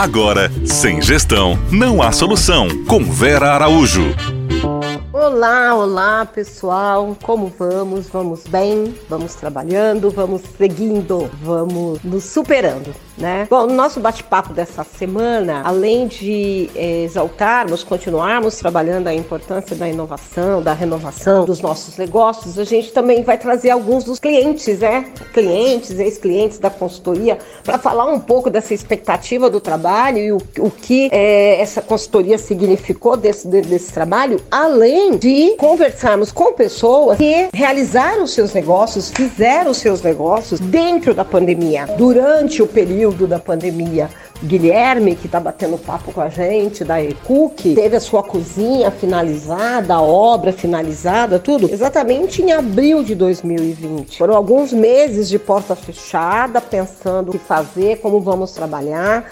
Agora, sem gestão, não há solução. Com Vera Araújo. Olá, olá pessoal, como vamos? Vamos bem? Vamos trabalhando? Vamos seguindo? Vamos nos superando? Né? Bom, no nosso bate-papo dessa semana, além de eh, exaltarmos, continuarmos trabalhando a importância da inovação, da renovação dos nossos negócios, a gente também vai trazer alguns dos clientes, né? Clientes, ex-clientes da consultoria, para falar um pouco dessa expectativa do trabalho e o, o que eh, essa consultoria significou desse, desse trabalho, além de conversarmos com pessoas que realizaram seus negócios, fizeram seus negócios dentro da pandemia, durante o período período da pandemia. Guilherme, que está batendo papo com a gente, da ECUC, teve a sua cozinha finalizada, a obra finalizada, tudo, exatamente em abril de 2020. Foram alguns meses de porta fechada, pensando o que fazer, como vamos trabalhar,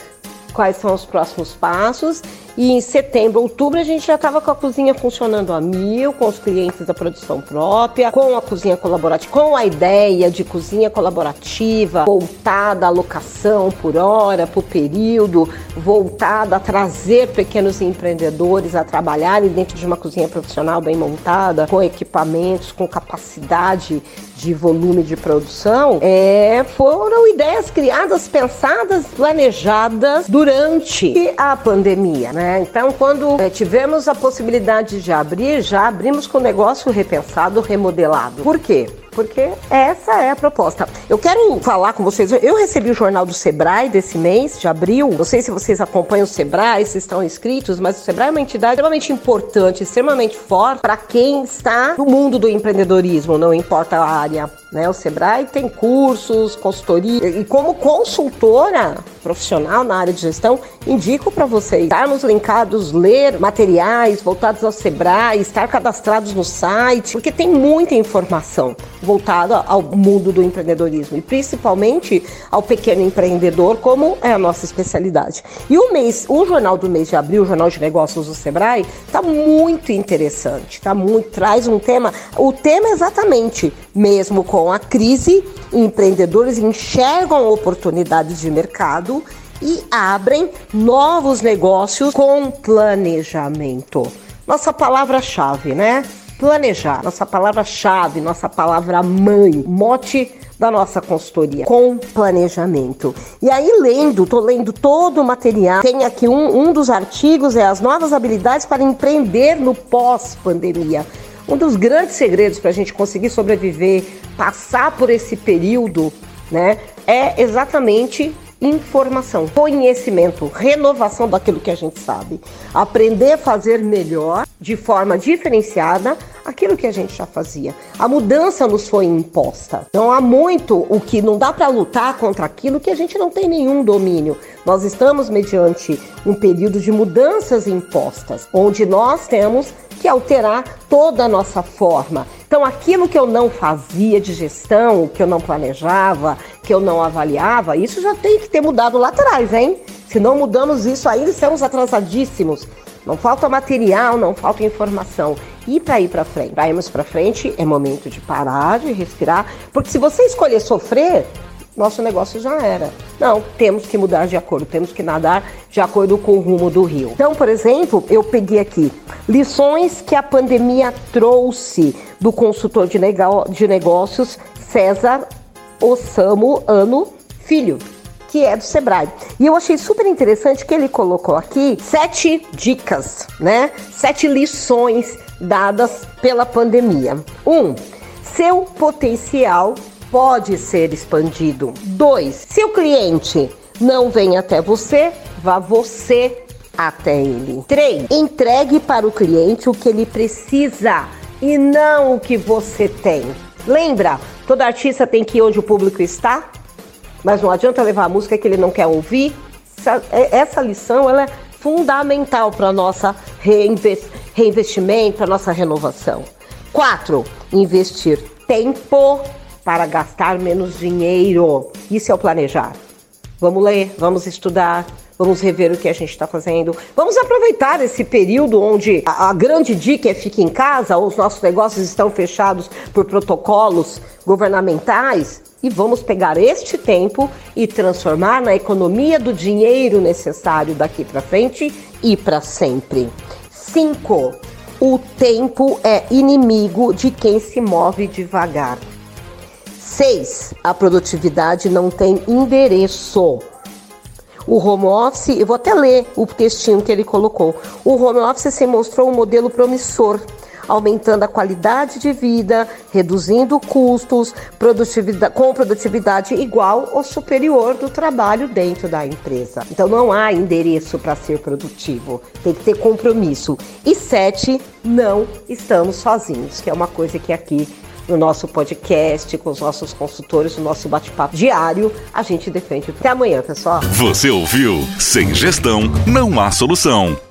quais são os próximos passos e em setembro, outubro, a gente já estava com a cozinha funcionando a mil, com os clientes da produção própria, com a cozinha colaborativa, com a ideia de cozinha colaborativa voltada à locação por hora, por período, voltada a trazer pequenos empreendedores a trabalharem dentro de uma cozinha profissional bem montada, com equipamentos, com capacidade de volume de produção, é, foram ideias criadas, pensadas, planejadas durante a pandemia, né? Né? Então, quando é, tivemos a possibilidade de abrir, já abrimos com o negócio repensado, remodelado. Por quê? porque essa é a proposta. Eu quero falar com vocês. Eu recebi o jornal do Sebrae desse mês, de abril. Não sei se vocês acompanham o Sebrae, se estão inscritos, mas o Sebrae é uma entidade extremamente importante, extremamente forte para quem está no mundo do empreendedorismo, não importa a área. Né? O Sebrae tem cursos, consultoria e como consultora profissional na área de gestão, indico para vocês estarmos linkados, ler materiais voltados ao Sebrae, estar cadastrados no site, porque tem muita informação voltada ao mundo do empreendedorismo e principalmente ao pequeno empreendedor, como é a nossa especialidade. E o mês, o jornal do mês de abril, o Jornal de Negócios do Sebrae, está muito interessante, tá muito traz um tema, o tema é exatamente mesmo com a crise, empreendedores enxergam oportunidades de mercado e abrem novos negócios com planejamento. Nossa palavra-chave, né? planejar, nossa palavra-chave, nossa palavra-mãe, mote da nossa consultoria, com planejamento. E aí, lendo, tô lendo todo o material, tem aqui um, um dos artigos, é as novas habilidades para empreender no pós-pandemia. Um dos grandes segredos para a gente conseguir sobreviver, passar por esse período, né, é exatamente informação, conhecimento, renovação daquilo que a gente sabe, aprender a fazer melhor, de forma diferenciada, aquilo que a gente já fazia. A mudança nos foi imposta. Então há muito o que não dá para lutar contra aquilo que a gente não tem nenhum domínio. Nós estamos mediante um período de mudanças impostas, onde nós temos que alterar toda a nossa forma. Então, aquilo que eu não fazia de gestão, que eu não planejava, que eu não avaliava, isso já tem que ter mudado lá atrás, hein? Se não mudamos isso ainda, estamos atrasadíssimos. Não falta material, não falta informação. E para ir para frente, irmos para frente, é momento de parar, de respirar, porque se você escolher sofrer, nosso negócio já era. Não, temos que mudar de acordo, temos que nadar de acordo com o rumo do rio. Então, por exemplo, eu peguei aqui lições que a pandemia trouxe do consultor de negócios César Osamo Ano Filho que é do Sebrae. E eu achei super interessante que ele colocou aqui sete dicas, né? Sete lições dadas pela pandemia. Um, seu potencial pode ser expandido. Dois, se o cliente não vem até você, vá você até ele. Três, entregue para o cliente o que ele precisa e não o que você tem. Lembra, todo artista tem que ir onde o público está, mas não adianta levar a música que ele não quer ouvir. Essa, lição ela é fundamental para nossa reinvestimento, para nossa renovação. Quatro, investir tempo para gastar menos dinheiro. Isso é o planejar. Vamos ler, vamos estudar, vamos rever o que a gente está fazendo, vamos aproveitar esse período onde a, a grande dica é fique em casa, os nossos negócios estão fechados por protocolos governamentais e vamos pegar este tempo e transformar na economia do dinheiro necessário daqui para frente e para sempre. 5. O tempo é inimigo de quem se move devagar. 6. A produtividade não tem endereço. O home office, eu vou até ler o textinho que ele colocou. O home office se mostrou um modelo promissor aumentando a qualidade de vida, reduzindo custos, produtividade, com produtividade igual ou superior do trabalho dentro da empresa. Então não há endereço para ser produtivo, tem que ter compromisso. E sete, não estamos sozinhos, que é uma coisa que aqui no nosso podcast, com os nossos consultores, no nosso bate-papo diário, a gente defende. Até amanhã, pessoal. Você ouviu? Sem gestão, não há solução.